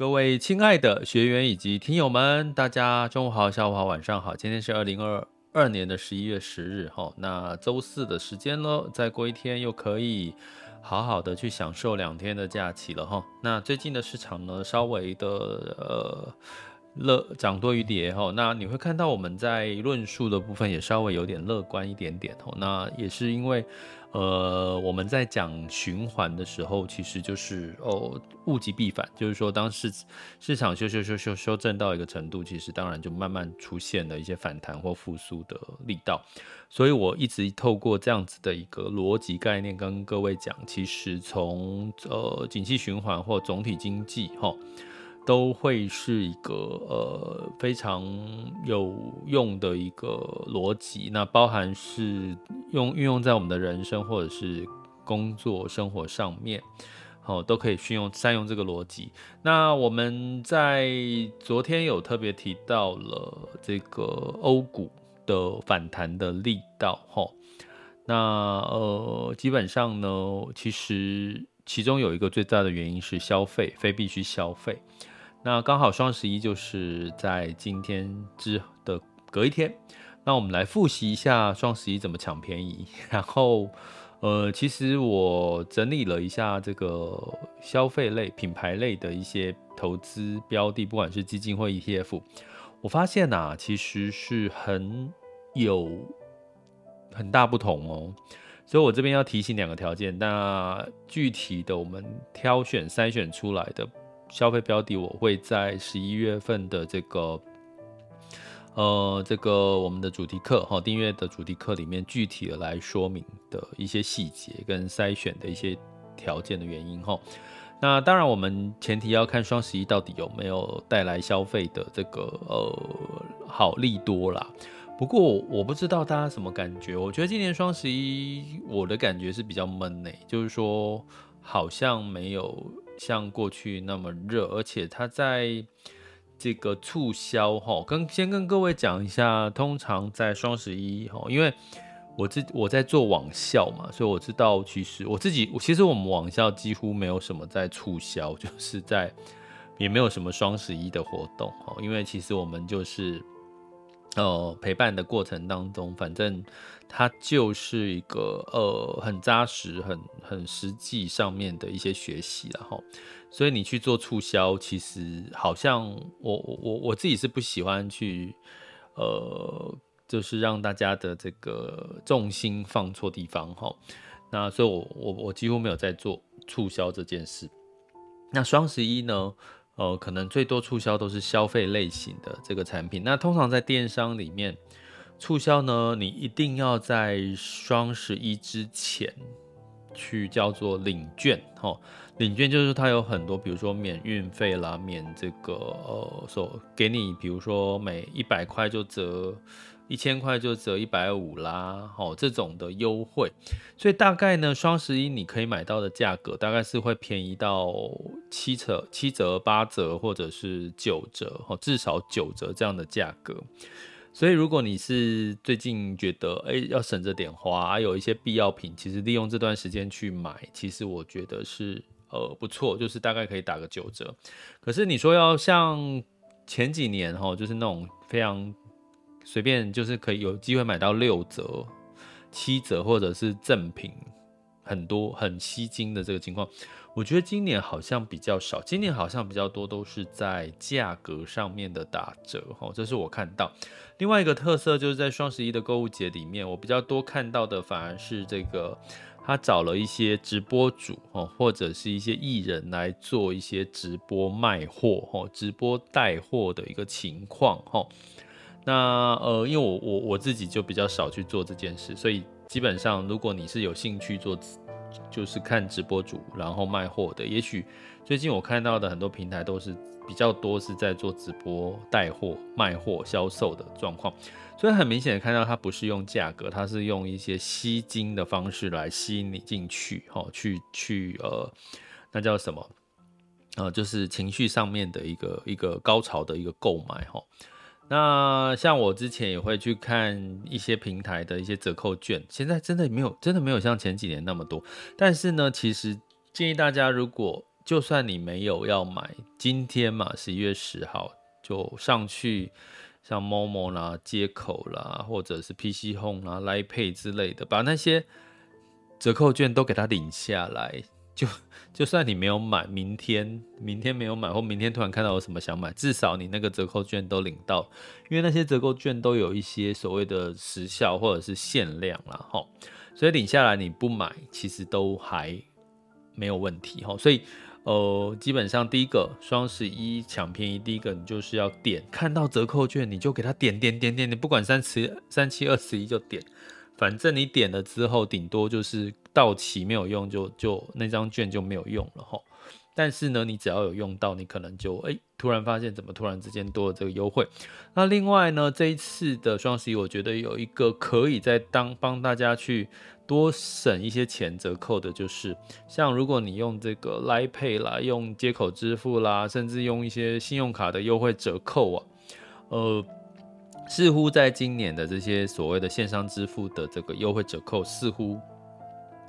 各位亲爱的学员以及听友们，大家中午好、下午好、晚上好。今天是二零二二年的十一月十日，哈，那周四的时间了，再过一天又可以好好的去享受两天的假期了，哈。那最近的市场呢，稍微的呃乐涨多于跌，哈。那你会看到我们在论述的部分也稍微有点乐观一点点，哈。那也是因为。呃，我们在讲循环的时候，其实就是哦，物极必反，就是说，当市市场修修修修修正到一个程度，其实当然就慢慢出现了一些反弹或复苏的力道。所以我一直透过这样子的一个逻辑概念跟各位讲，其实从呃景气循环或总体经济哈。都会是一个呃非常有用的一个逻辑，那包含是用运用在我们的人生或者是工作生活上面，好，都可以运用善用这个逻辑。那我们在昨天有特别提到了这个欧股的反弹的力道，哈，那呃基本上呢，其实其中有一个最大的原因是消费，非必须消费。那刚好双十一就是在今天之的隔一天，那我们来复习一下双十一怎么抢便宜。然后，呃，其实我整理了一下这个消费类、品牌类的一些投资标的，不管是基金或 ETF，我发现呐，其实是很有很大不同哦。所以我这边要提醒两个条件，那具体的我们挑选筛选出来的。消费标的，我会在十一月份的这个，呃，这个我们的主题课哈，订阅的主题课里面具体的来说明的一些细节跟筛选的一些条件的原因哈。那当然，我们前提要看双十一到底有没有带来消费的这个呃好利多啦。不过我不知道大家什么感觉，我觉得今年双十一我的感觉是比较闷呢，就是说好像没有。像过去那么热，而且它在这个促销哈，跟先跟各位讲一下，通常在双十一哈，因为我自我在做网校嘛，所以我知道其实我自己其实我们网校几乎没有什么在促销，就是在也没有什么双十一的活动哈，因为其实我们就是。呃，陪伴的过程当中，反正它就是一个呃很扎实、很很实际上面的一些学习了哈。所以你去做促销，其实好像我我我自己是不喜欢去呃，就是让大家的这个重心放错地方哈。那所以我我我几乎没有在做促销这件事。那双十一呢？呃，可能最多促销都是消费类型的这个产品。那通常在电商里面促销呢，你一定要在双十一之前去叫做领券，哦，领券就是它有很多，比如说免运费啦，免这个呃，所给你，比如说每一百块就折。一千块就折一百五啦，好，这种的优惠，所以大概呢，双十一你可以买到的价格大概是会便宜到七折、七折、八折或者是九折，哦至少九折这样的价格。所以如果你是最近觉得哎、要省着点花，有一些必要品，其实利用这段时间去买，其实我觉得是呃不错，就是大概可以打个九折。可是你说要像前几年哈，就是那种非常随便，就是可以有机会买到六折、七折或者是赠品。很多很吸睛的这个情况，我觉得今年好像比较少，今年好像比较多都是在价格上面的打折，哦，这是我看到。另外一个特色就是在双十一的购物节里面，我比较多看到的反而是这个，他找了一些直播主哦，或者是一些艺人来做一些直播卖货哦，直播带货的一个情况哦。那呃，因为我我我自己就比较少去做这件事，所以。基本上，如果你是有兴趣做，就是看直播主然后卖货的，也许最近我看到的很多平台都是比较多是在做直播带货、卖货、销售的状况，所以很明显的看到它不是用价格，它是用一些吸金的方式来吸引你进去，哈，去去呃，那叫什么？呃，就是情绪上面的一个一个高潮的一个购买，哈。那像我之前也会去看一些平台的一些折扣券，现在真的没有，真的没有像前几年那么多。但是呢，其实建议大家，如果就算你没有要买，今天嘛，十一月十号就上去，像 Momo 啦、接口啦，或者是 PC Home 啦、Line Pay 之类的，把那些折扣券都给它领下来。就 就算你没有买，明天明天没有买，或明天突然看到有什么想买，至少你那个折扣券都领到，因为那些折扣券都有一些所谓的时效或者是限量啦齁，所以领下来你不买，其实都还没有问题齁。所以呃，基本上第一个双十一抢便宜，第一个你就是要点，看到折扣券你就给他点点点点，你不管三十三七二十一就点。反正你点了之后，顶多就是到期没有用就，就那张券就没有用了齁。但是呢，你只要有用到，你可能就哎、突然发现怎么突然之间多了这个优惠。那另外呢，这一次的双十一，我觉得有一个可以在当帮大家去多省一些钱折扣的，就是像如果你用这个 Line Pay 啦，用接口支付啦，甚至用一些信用卡的优惠折扣啊，呃。似乎在今年的这些所谓的线上支付的这个优惠折扣，似乎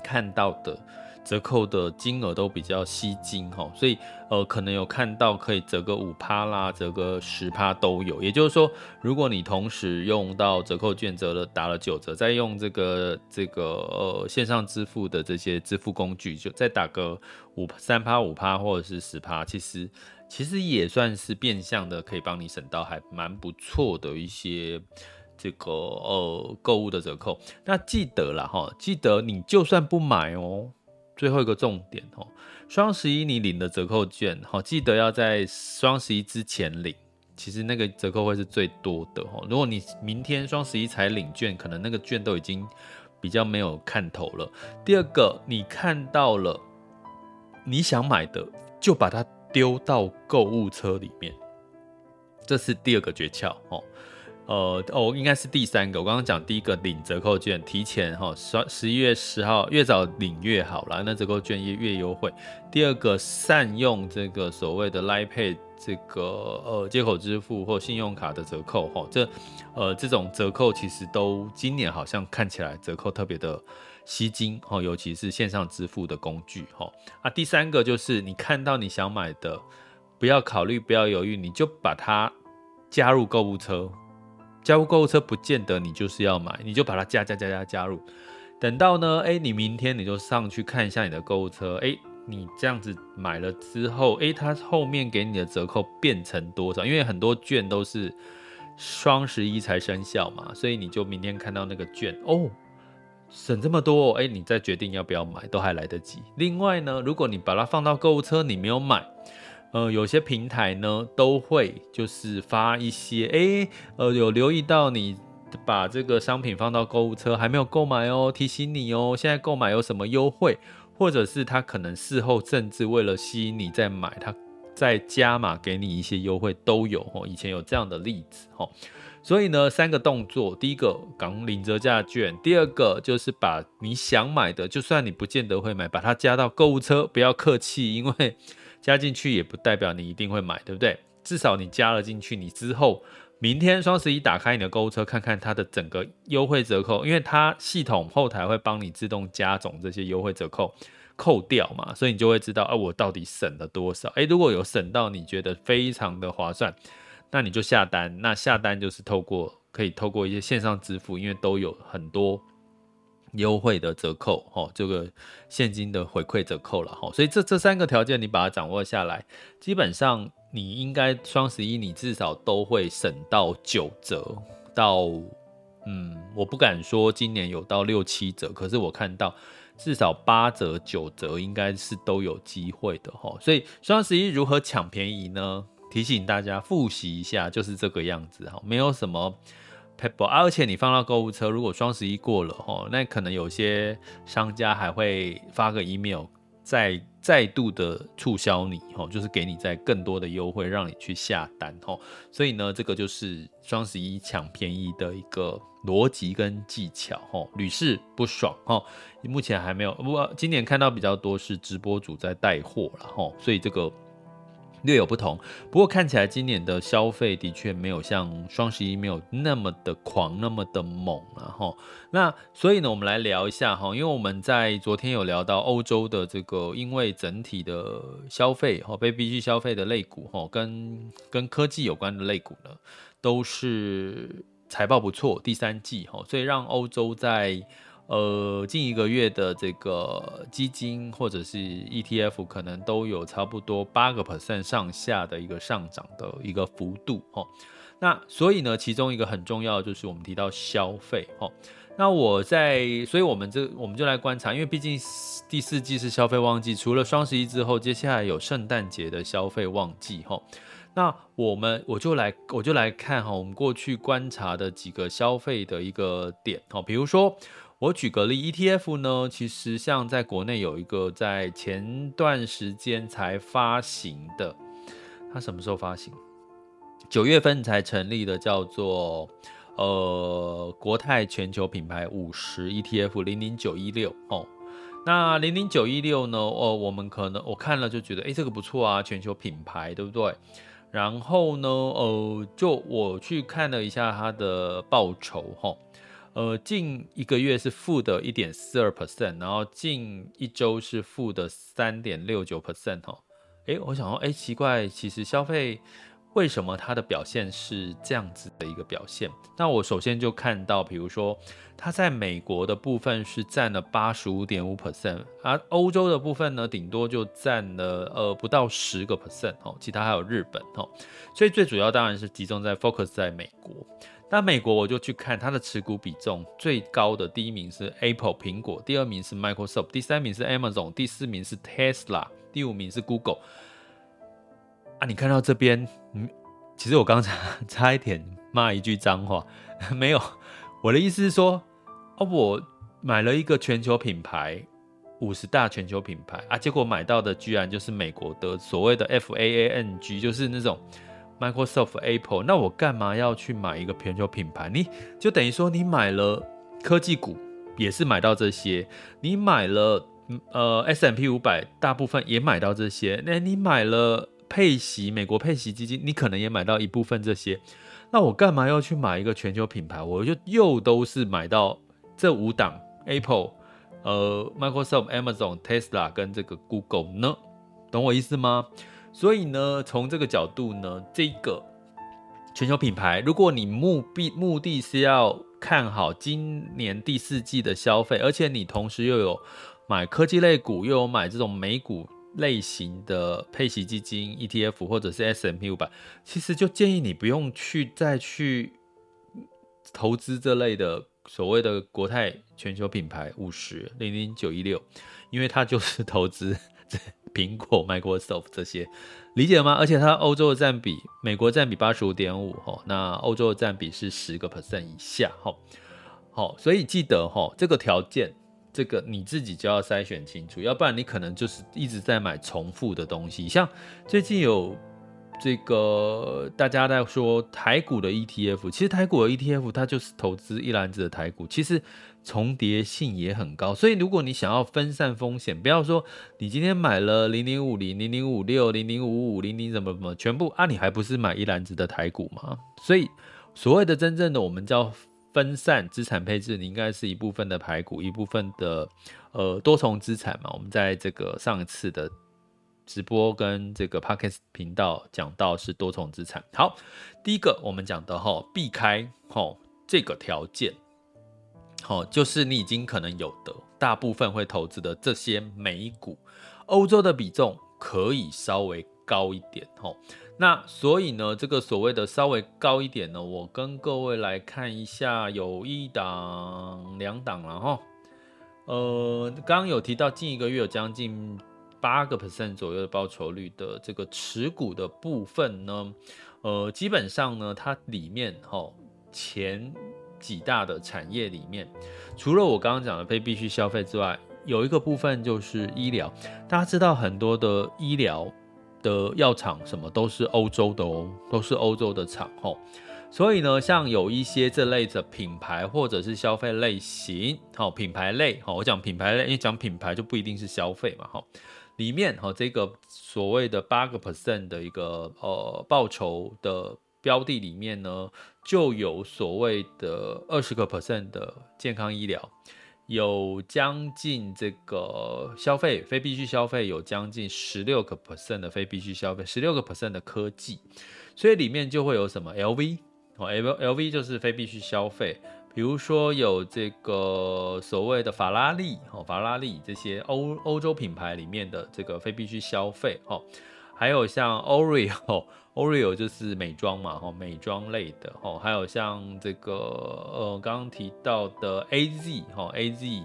看到的折扣的金额都比较吸睛哈，所以呃可能有看到可以折个五趴啦，折个十趴都有。也就是说，如果你同时用到折扣券折了打了九折，再用这个这个呃线上支付的这些支付工具，就再打个五三趴五趴或者是十趴，其实。其实也算是变相的，可以帮你省到还蛮不错的一些这个呃购物的折扣。那记得了哈，记得你就算不买哦，最后一个重点哦，双十一你领的折扣券哈，记得要在双十一之前领，其实那个折扣会是最多的哦。如果你明天双十一才领券，可能那个券都已经比较没有看头了。第二个，你看到了你想买的，就把它。丢到购物车里面，这是第二个诀窍哦。呃哦，应该是第三个。我刚刚讲第一个领折扣券，提前哈十十一月十号越早领越好啦，那折扣券越越优惠。第二个，善用这个所谓的 Line Pay 这个呃接口支付或信用卡的折扣哈，这呃这种折扣其实都今年好像看起来折扣特别的。吸金哦，尤其是线上支付的工具哈啊。第三个就是你看到你想买的，不要考虑，不要犹豫，你就把它加入购物车。加入购物车不见得你就是要买，你就把它加加加加加入。等到呢，哎，你明天你就上去看一下你的购物车，哎，你这样子买了之后，哎，它后面给你的折扣变成多少？因为很多券都是双十一才生效嘛，所以你就明天看到那个券哦。省这么多，哎，你再决定要不要买都还来得及。另外呢，如果你把它放到购物车，你没有买，呃，有些平台呢都会就是发一些，哎，呃，有留意到你把这个商品放到购物车还没有购买哦，提醒你哦，现在购买有什么优惠，或者是他可能事后甚至为了吸引你再买，他再加码给你一些优惠都有哦。以前有这样的例子哦。所以呢，三个动作，第一个港领折价券，第二个就是把你想买的，就算你不见得会买，把它加到购物车，不要客气，因为加进去也不代表你一定会买，对不对？至少你加了进去，你之后明天双十一打开你的购物车，看看它的整个优惠折扣，因为它系统后台会帮你自动加总这些优惠折扣扣掉嘛，所以你就会知道，啊，我到底省了多少？诶，如果有省到你觉得非常的划算，那你就下单。那下单就是透过可以透过一些线上支付，因为都有很多优惠的折扣，哈，这个现金的回馈折扣了，哈，所以这这三个条件你把它掌握下来，基本上。你应该双十一，你至少都会省到九折到，嗯，我不敢说今年有到六七折，可是我看到至少八折九折应该是都有机会的哈。所以双十一如何抢便宜呢？提醒大家复习一下，就是这个样子哈，没有什么而且你放到购物车，如果双十一过了哈，那可能有些商家还会发个 email。再再度的促销你，吼，就是给你再更多的优惠，让你去下单，吼。所以呢，这个就是双十一抢便宜的一个逻辑跟技巧，吼，屡试不爽，吼。目前还没有，不过今年看到比较多是直播主在带货了，吼，所以这个。略有不同，不过看起来今年的消费的确没有像双十一没有那么的狂，那么的猛了哈。那所以呢，我们来聊一下哈，因为我们在昨天有聊到欧洲的这个，因为整体的消费哈，被逼去消费的类股哈，跟跟科技有关的类股呢，都是财报不错，第三季哈，所以让欧洲在。呃，近一个月的这个基金或者是 ETF，可能都有差不多八个 percent 上下的一个上涨的一个幅度齁。那所以呢，其中一个很重要的就是我们提到消费齁。那我在，所以我们这我们就来观察，因为毕竟第四季是消费旺季，除了双十一之后，接下来有圣诞节的消费旺季齁。那我们我就来我就来看哈，我们过去观察的几个消费的一个点哈，比如说。我举个例，ETF 呢，其实像在国内有一个在前段时间才发行的，它什么时候发行？九月份才成立的，叫做呃国泰全球品牌五十 ETF 零零九一六哦。那零零九一六呢？哦，我们可能我看了就觉得，诶，这个不错啊，全球品牌，对不对？然后呢，呃，就我去看了一下它的报酬，哈。呃，近一个月是负的一点四二 percent，然后近一周是负的三点六九 percent 哈。哎，我想说，哎，奇怪，其实消费为什么它的表现是这样子的一个表现？那我首先就看到，比如说它在美国的部分是占了八十五点五 percent，而欧洲的部分呢，顶多就占了呃不到十个 percent 哦，其他还有日本哦，所以最主要当然是集中在 focus 在美国。那美国我就去看它的持股比重最高的第一名是 Apple 苹果，第二名是 Microsoft，第三名是 Amazon，第四名是 Tesla，第五名是 Google。啊，你看到这边，嗯，其实我刚才差一点骂一句脏话，没有，我的意思是说，哦，我买了一个全球品牌，五十大全球品牌啊，结果买到的居然就是美国的所谓的 FAANG，就是那种。Microsoft、Apple，那我干嘛要去买一个全球品牌？你就等于说你买了科技股，也是买到这些；你买了呃 S&P 五百，大部分也买到这些。那你买了配息，美国配息基金，你可能也买到一部分这些。那我干嘛要去买一个全球品牌？我就又都是买到这五档：Apple、呃 Microsoft、Amazon、Tesla 跟这个 Google 呢？懂我意思吗？所以呢，从这个角度呢，这个全球品牌，如果你目的目的是要看好今年第四季的消费，而且你同时又有买科技类股，又有买这种美股类型的配息基金 ETF 或者是 S&P 500，其实就建议你不用去再去投资这类的所谓的国泰全球品牌五十零零九一六，因为它就是投资。苹果、Microsoft 这些理解了吗？而且它欧洲的占比，美国占比八十五点五，那欧洲的占比是十个 percent 以下，好，所以记得哈，这个条件，这个你自己就要筛选清楚，要不然你可能就是一直在买重复的东西。像最近有这个大家在说台股的 ETF，其实台股的 ETF 它就是投资一篮子的台股，其实重叠性也很高。所以如果你想要分散风险，不要说你今天买了零零五零、零零五六、零零五五、零零什么什么，全部啊，你还不是买一篮子的台股吗？所以所谓的真正的我们叫分散资产配置，你应该是一部分的台股，一部分的呃多重资产嘛。我们在这个上一次的。直播跟这个 Podcast 频道讲到是多重资产。好，第一个我们讲的哈，避开哈这个条件，好，就是你已经可能有的大部分会投资的这些美股，欧洲的比重可以稍微高一点哈。那所以呢，这个所谓的稍微高一点呢，我跟各位来看一下，有一档两档了哈。呃，刚刚有提到近一个月有将近。八个 percent 左右的报酬率的这个持股的部分呢，呃，基本上呢，它里面哈前几大的产业里面，除了我刚刚讲的非必需消费之外，有一个部分就是医疗。大家知道很多的医疗的药厂什么都是欧洲的哦，都是欧洲的厂哈。所以呢，像有一些这类的品牌或者是消费类型，好品牌类，好我讲品牌类，因为讲品牌就不一定是消费嘛，哈。里面哈，这个所谓的八个 percent 的一个呃报酬的标的里面呢，就有所谓的二十个 percent 的健康医疗，有将近这个消费非必须消费有将近十六个 percent 的非必须消费，十六个 percent 的科技，所以里面就会有什么 LV 哦，L LV 就是非必须消费。比如说有这个所谓的法拉利哦，法拉利这些欧欧洲品牌里面的这个非必需消费哦，还有像 Oreo，Oreo 就是美妆嘛哈，美妆类的哦，还有像这个呃刚刚提到的 AZ 哈，AZ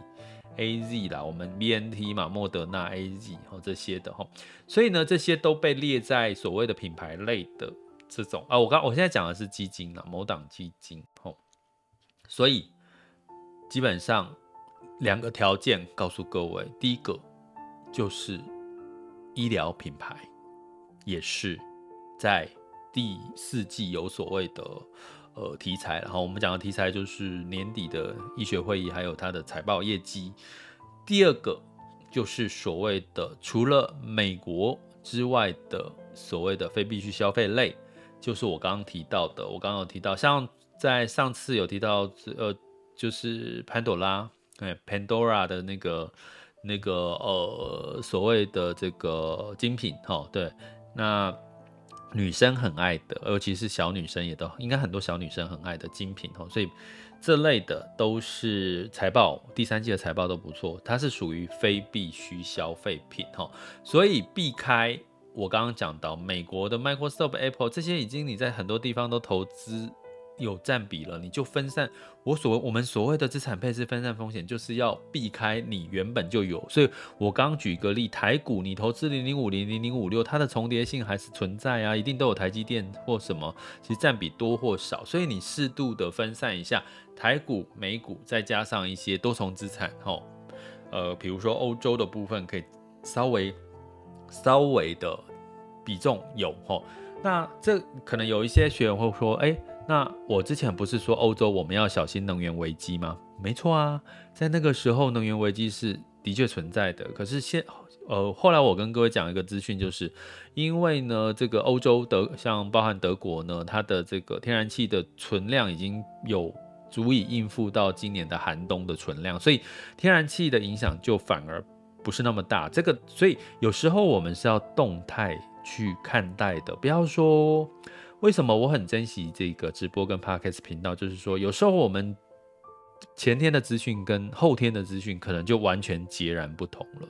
AZ 啦，我们 BNT 嘛，莫德纳 AZ 哦这些的哈，所以呢这些都被列在所谓的品牌类的这种啊，我刚我现在讲的是基金啦，某档基金哦。所以基本上两个条件告诉各位，第一个就是医疗品牌也是在第四季有所谓的呃题材，然后我们讲的题材就是年底的医学会议，还有它的财报业绩。第二个就是所谓的除了美国之外的所谓的非必需消费类，就是我刚刚提到的，我刚刚有提到像。在上次有提到，呃，就是潘朵拉，对，Pandora 的那个那个呃所谓的这个精品，哈，对，那女生很爱的，尤其是小女生也都应该很多小女生很爱的精品，哈，所以这类的都是财报，第三季的财报都不错，它是属于非必需消费品，哈，所以避开我刚刚讲到美国的 Microsoft、Apple 这些，已经你在很多地方都投资。有占比了，你就分散。我所谓我们所谓的资产配置分散风险，就是要避开你原本就有。所以我刚举个例，台股你投资零零五零零零五六，它的重叠性还是存在啊，一定都有台积电或什么，其实占比多或少。所以你适度的分散一下台股、美股，再加上一些多重资产，吼，呃，比如说欧洲的部分，可以稍微稍微的比重有，吼。那这可能有一些学员会说，哎。那我之前不是说欧洲我们要小心能源危机吗？没错啊，在那个时候能源危机是的确存在的。可是现呃后来我跟各位讲一个资讯，就是因为呢这个欧洲德像包含德国呢，它的这个天然气的存量已经有足以应付到今年的寒冬的存量，所以天然气的影响就反而不是那么大。这个所以有时候我们是要动态去看待的，不要说。为什么我很珍惜这个直播跟 Podcast 频道？就是说，有时候我们前天的资讯跟后天的资讯可能就完全截然不同了。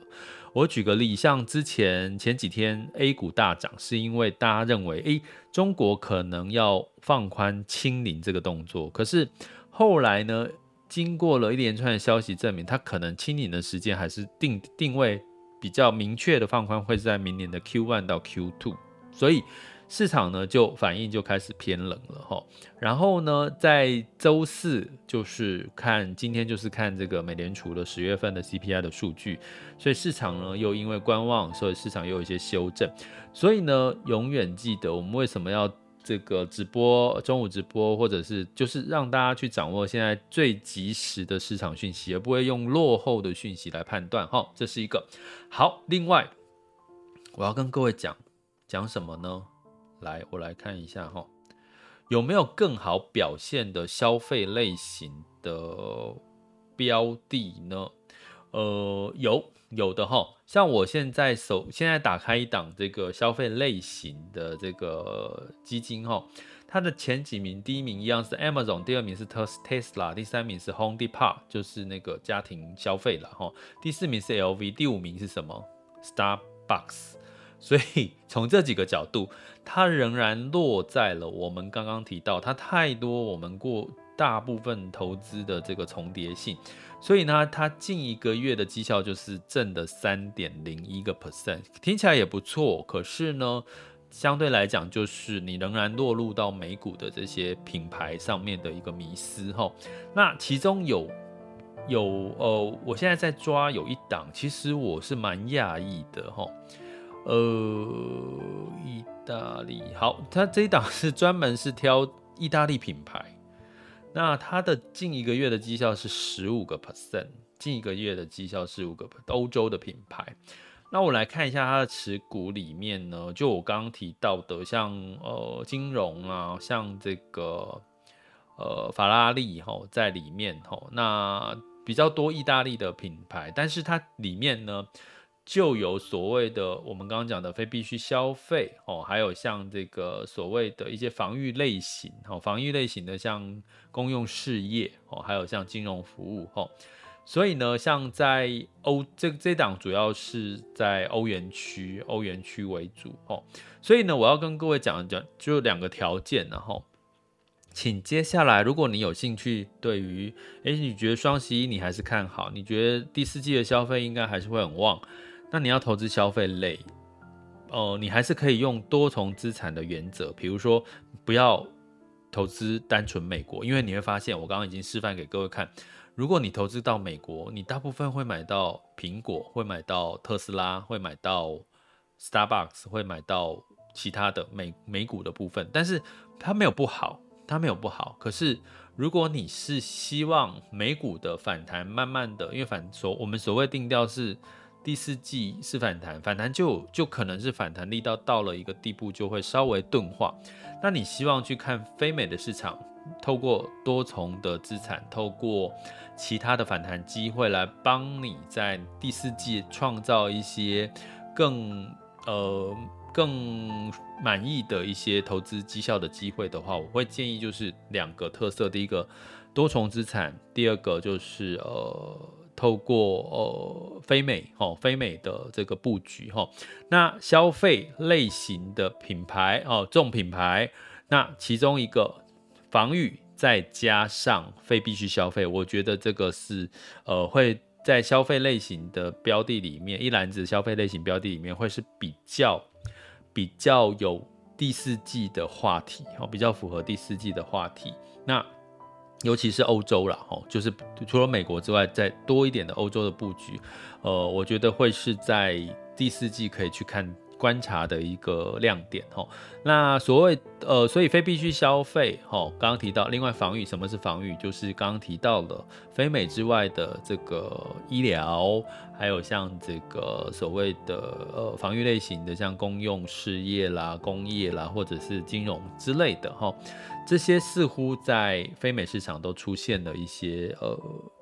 我举个例，像之前前几天 A 股大涨，是因为大家认为，诶，中国可能要放宽清零这个动作。可是后来呢，经过了一连串的消息证明，它可能清零的时间还是定定位比较明确的放宽，会是在明年的 Q1 到 Q2。所以。市场呢就反应就开始偏冷了哈。然后呢，在周四就是看今天就是看这个美联储的十月份的 CPI 的数据，所以市场呢又因为观望，所以市场又有一些修正。所以呢，永远记得我们为什么要这个直播中午直播，或者是就是让大家去掌握现在最及时的市场讯息，而不会用落后的讯息来判断哈。这是一个好。另外，我要跟各位讲讲什么呢？来，我来看一下哈，有没有更好表现的消费类型的标的呢？呃，有有的哈，像我现在手现在打开一档这个消费类型的这个基金哈，它的前几名，第一名一样是 Amazon，第二名是 Tesla，第三名是 Home Depot，就是那个家庭消费了哈，第四名是 LV，第五名是什么？Starbucks。所以从这几个角度，它仍然落在了我们刚刚提到它太多我们过大部分投资的这个重叠性，所以呢，它近一个月的绩效就是正的三点零一个 percent，听起来也不错。可是呢，相对来讲，就是你仍然落入到美股的这些品牌上面的一个迷思哈。那其中有有呃，我现在在抓有一档，其实我是蛮讶异的哈。呃，意大利好，它这一档是专门是挑意大利品牌，那它的近一个月的绩效是十五个 percent，近一个月的绩效是五个 percent，欧洲的品牌。那我来看一下它的持股里面呢，就我刚刚提到的，像呃金融啊，像这个呃法拉利哈在里面哈，那比较多意大利的品牌，但是它里面呢。就有所谓的我们刚刚讲的非必须消费哦，还有像这个所谓的一些防御类型哦，防御类型的像公用事业哦，还有像金融服务哦。所以呢，像在欧这这档主要是在欧元区，欧元区为主哦。所以呢，我要跟各位讲讲，就两个条件，然后请接下来，如果你有兴趣，对于诶，你觉得双十一你还是看好，你觉得第四季的消费应该还是会很旺。那你要投资消费类，呃，你还是可以用多重资产的原则，比如说不要投资单纯美国，因为你会发现，我刚刚已经示范给各位看，如果你投资到美国，你大部分会买到苹果，会买到特斯拉，会买到 Starbucks，会买到其他的美美股的部分，但是它没有不好，它没有不好，可是如果你是希望美股的反弹慢慢的，因为反所我们所谓定调是。第四季是反弹，反弹就就可能是反弹力道到了一个地步，就会稍微钝化。那你希望去看非美的市场，透过多重的资产，透过其他的反弹机会来帮你在第四季创造一些更呃更满意的一些投资绩效的机会的话，我会建议就是两个特色：第一个多重资产，第二个就是呃。透过呃非美哦非美的这个布局哈，那消费类型的品牌哦重品牌，那其中一个防御再加上非必需消费，我觉得这个是呃会在消费类型的标的里面一篮子消费类型标的里面会是比较比较有第四季的话题哦，比较符合第四季的话题那。尤其是欧洲啦，哦，就是除了美国之外，再多一点的欧洲的布局，呃，我觉得会是在第四季可以去看观察的一个亮点，吼。那所谓呃，所以非必需消费，吼，刚刚提到，另外防御，什么是防御？就是刚刚提到了非美之外的这个医疗，还有像这个所谓的呃防御类型的，像公用事业啦、工业啦，或者是金融之类的，吼。这些似乎在非美市场都出现了一些呃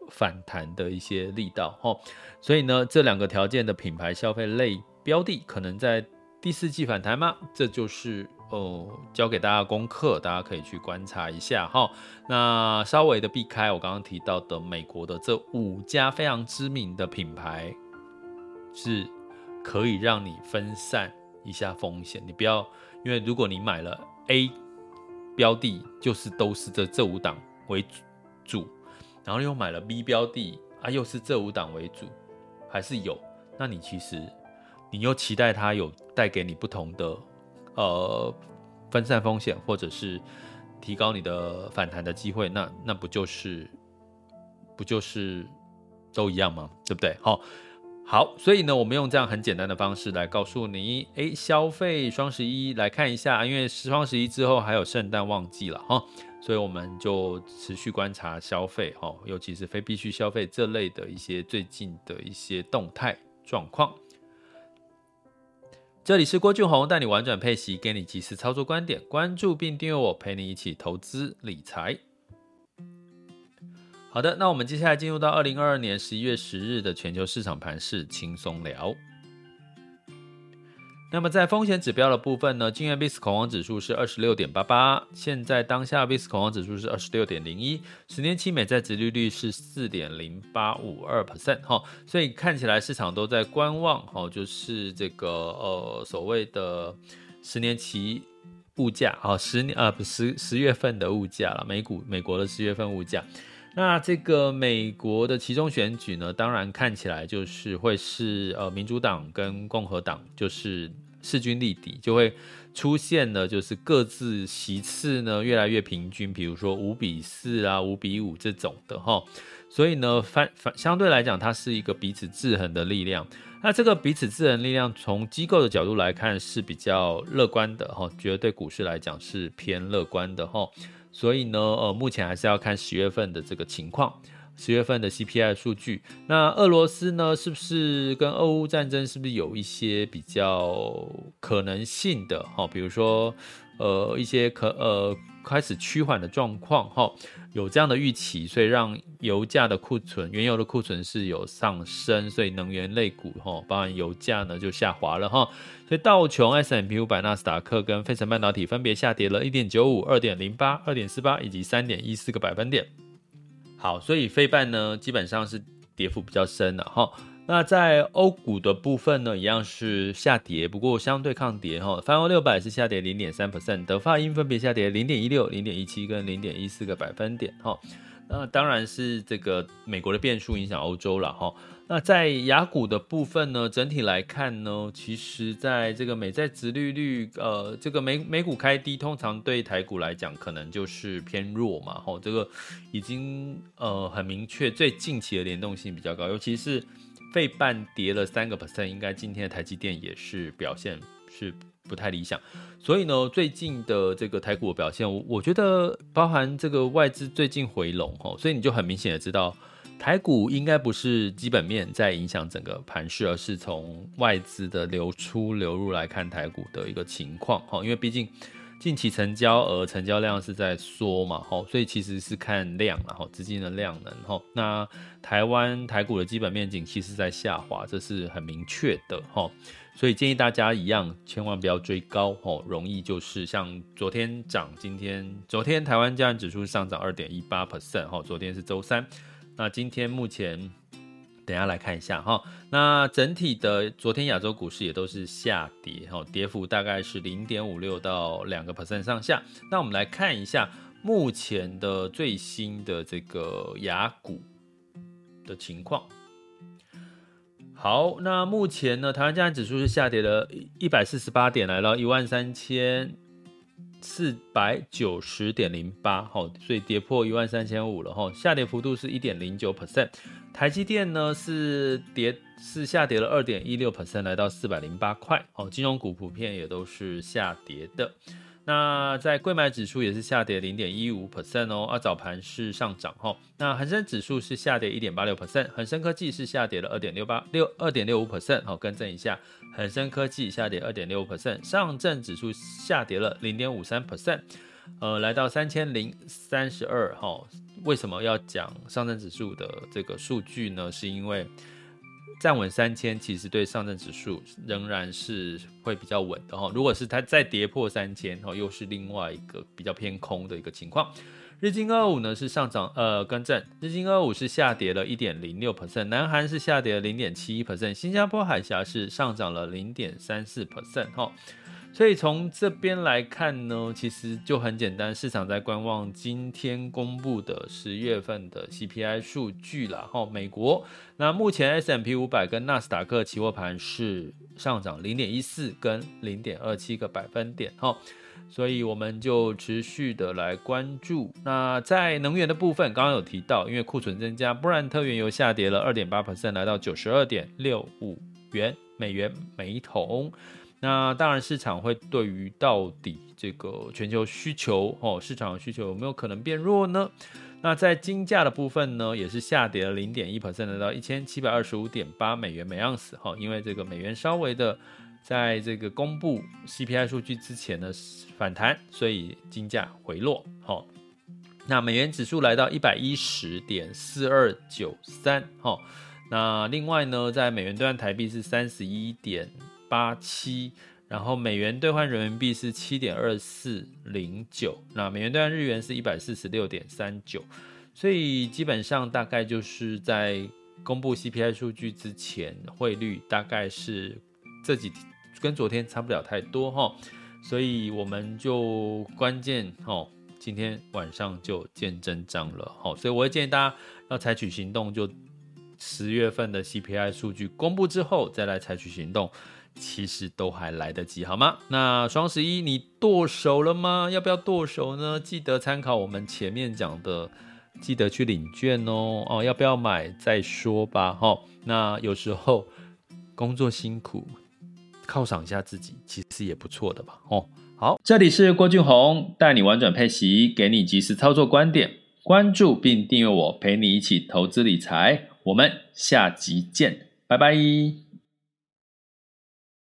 反弹的一些力道哈，所以呢，这两个条件的品牌消费类标的可能在第四季反弹吗？这就是哦教给大家功课，大家可以去观察一下哈。那稍微的避开我刚刚提到的美国的这五家非常知名的品牌，是可以让你分散一下风险。你不要因为如果你买了 A。标的就是都是这这五档为主，然后又买了 B 标的啊，又是这五档为主，还是有，那你其实你又期待它有带给你不同的呃分散风险，或者是提高你的反弹的机会，那那不就是不就是都一样吗？对不对？好，好，所以呢，我们用这样很简单的方式来告诉你，哎，消费双十一来看一下，因为双十一之后还有圣诞旺季了哈，所以我们就持续观察消费哈，尤其是非必需消费这类的一些最近的一些动态状况。这里是郭俊宏带你玩转配息，给你及时操作观点，关注并订阅我，陪你一起投资理财。好的，那我们接下来进入到二零二二年十一月十日的全球市场盘势轻松聊。那么在风险指标的部分呢，今日 VIX 恐慌指数是二十六点八八，现在当下 VIX 恐慌指数是二十六点零一，十年期美债殖利率是四点零八五二 percent 哈，所以看起来市场都在观望哈，就是这个呃所谓的十年期物价啊，十年呃不十十月份的物价了，美股美国的十月份物价，那这个美国的其中选举呢，当然看起来就是会是呃民主党跟共和党就是。势均力敌，就会出现了，就是各自席次呢越来越平均，比如说五比四啊、五比五这种的哈。所以呢，反反相对来讲，它是一个彼此制衡的力量。那这个彼此制衡力量，从机构的角度来看是比较乐观的哈，觉得对股市来讲是偏乐观的哈。所以呢，呃，目前还是要看十月份的这个情况。十月份的 CPI 数据，那俄罗斯呢，是不是跟俄乌战争是不是有一些比较可能性的哈？比如说，呃，一些可呃开始趋缓的状况哈，有这样的预期，所以让油价的库存、原油的库存是有上升，所以能源类股哈，包含油价呢就下滑了哈。所以道琼、S&P 500、纳斯达克跟费城半导体分别下跌了一点九五、二点零八、二点四八以及三点一四个百分点。好，所以费半呢，基本上是跌幅比较深的哈。那在欧股的部分呢，一样是下跌，不过相对抗跌哈。泛欧六百是下跌零点三 percent，德法英分别下跌零点一六、零点一七跟零点一四个百分点哈。那当然是这个美国的变数影响欧洲了哈。那在雅股的部分呢，整体来看呢，其实在这个美债殖利率，呃，这个美美股开低，通常对台股来讲可能就是偏弱嘛，吼，这个已经呃很明确，最近期的联动性比较高，尤其是费半跌了三个 percent，应该今天的台积电也是表现是不太理想，所以呢，最近的这个台股的表现，我我觉得包含这个外资最近回笼，吼，所以你就很明显的知道。台股应该不是基本面在影响整个盘势，而是从外资的流出流入来看台股的一个情况哈。因为毕竟近期成交额、成交量是在缩嘛，哈，所以其实是看量然后资金的量能哈。那台湾台股的基本面景气是在下滑，这是很明确的哈。所以建议大家一样，千万不要追高哈，容易就是像昨天涨，今天昨天台湾加权指数上涨二点一八 percent 哈，昨天是周三。那今天目前，等下来看一下哈。那整体的昨天亚洲股市也都是下跌哈，跌幅大概是零点五六到两个 percent 上下。那我们来看一下目前的最新的这个雅股的情况。好，那目前呢，台湾加权指数是下跌了一百四十八点，来到一万三千。四百九十点零八，吼，所以跌破一万三千五了，哈，下跌幅度是一点零九 percent。台积电呢是跌是下跌了二点一六 percent，来到四百零八块，哦，金融股普遍也都是下跌的。那在柜买指数也是下跌零点一五 percent 哦，啊，早盘是上涨哈。那恒生指数是下跌一点八六 percent，恒生科技是下跌了二点六八六二点六五 percent，好，更正一下，恒生科技下跌二点六五 percent，上证指数下跌了零点五三 percent，呃，来到三千零三十二哈。为什么要讲上证指数的这个数据呢？是因为站稳三千，其实对上证指数仍然是会比较稳的哈。如果是它再跌破三千，哈，又是另外一个比较偏空的一个情况。日经二五呢是上涨，呃，更正，日经二五是下跌了一点零六 percent，南韩是下跌了零点七一 percent，新加坡海峡是上涨了零点三四 percent 哈。所以从这边来看呢，其实就很简单，市场在观望今天公布的十月份的 CPI 数据啦。哈，美国那目前 S M P 五百跟纳斯达克期货盘是上涨零点一四跟零点二七个百分点。哈，所以我们就持续的来关注。那在能源的部分，刚刚有提到，因为库存增加，布兰特原油下跌了二点八 percent，来到九十二点六五元美元每桶。那当然，市场会对于到底这个全球需求哦，市场需求有没有可能变弱呢？那在金价的部分呢，也是下跌了零点一 percent，来到一千七百二十五点八美元每盎司哈，因为这个美元稍微的在这个公布 CPI 数据之前的反弹，所以金价回落哈。那美元指数来到一百一十点四二九三哈。那另外呢，在美元兑换台币是三十一点。八七，然后美元兑换人民币是七点二四零九，那美元兑换日元是一百四十六点三九，所以基本上大概就是在公布 CPI 数据之前，汇率大概是这几天跟昨天差不了太多哈，所以我们就关键哦，今天晚上就见真章了哈，所以我会建议大家要采取行动，就十月份的 CPI 数据公布之后再来采取行动。其实都还来得及，好吗？那双十一你剁手了吗？要不要剁手呢？记得参考我们前面讲的，记得去领券哦。哦，要不要买再说吧。哈、哦，那有时候工作辛苦，犒赏一下自己，其实也不错的吧。哦，好，这里是郭俊宏，带你玩转配息，给你及时操作观点，关注并订阅我，陪你一起投资理财。我们下集见，拜拜。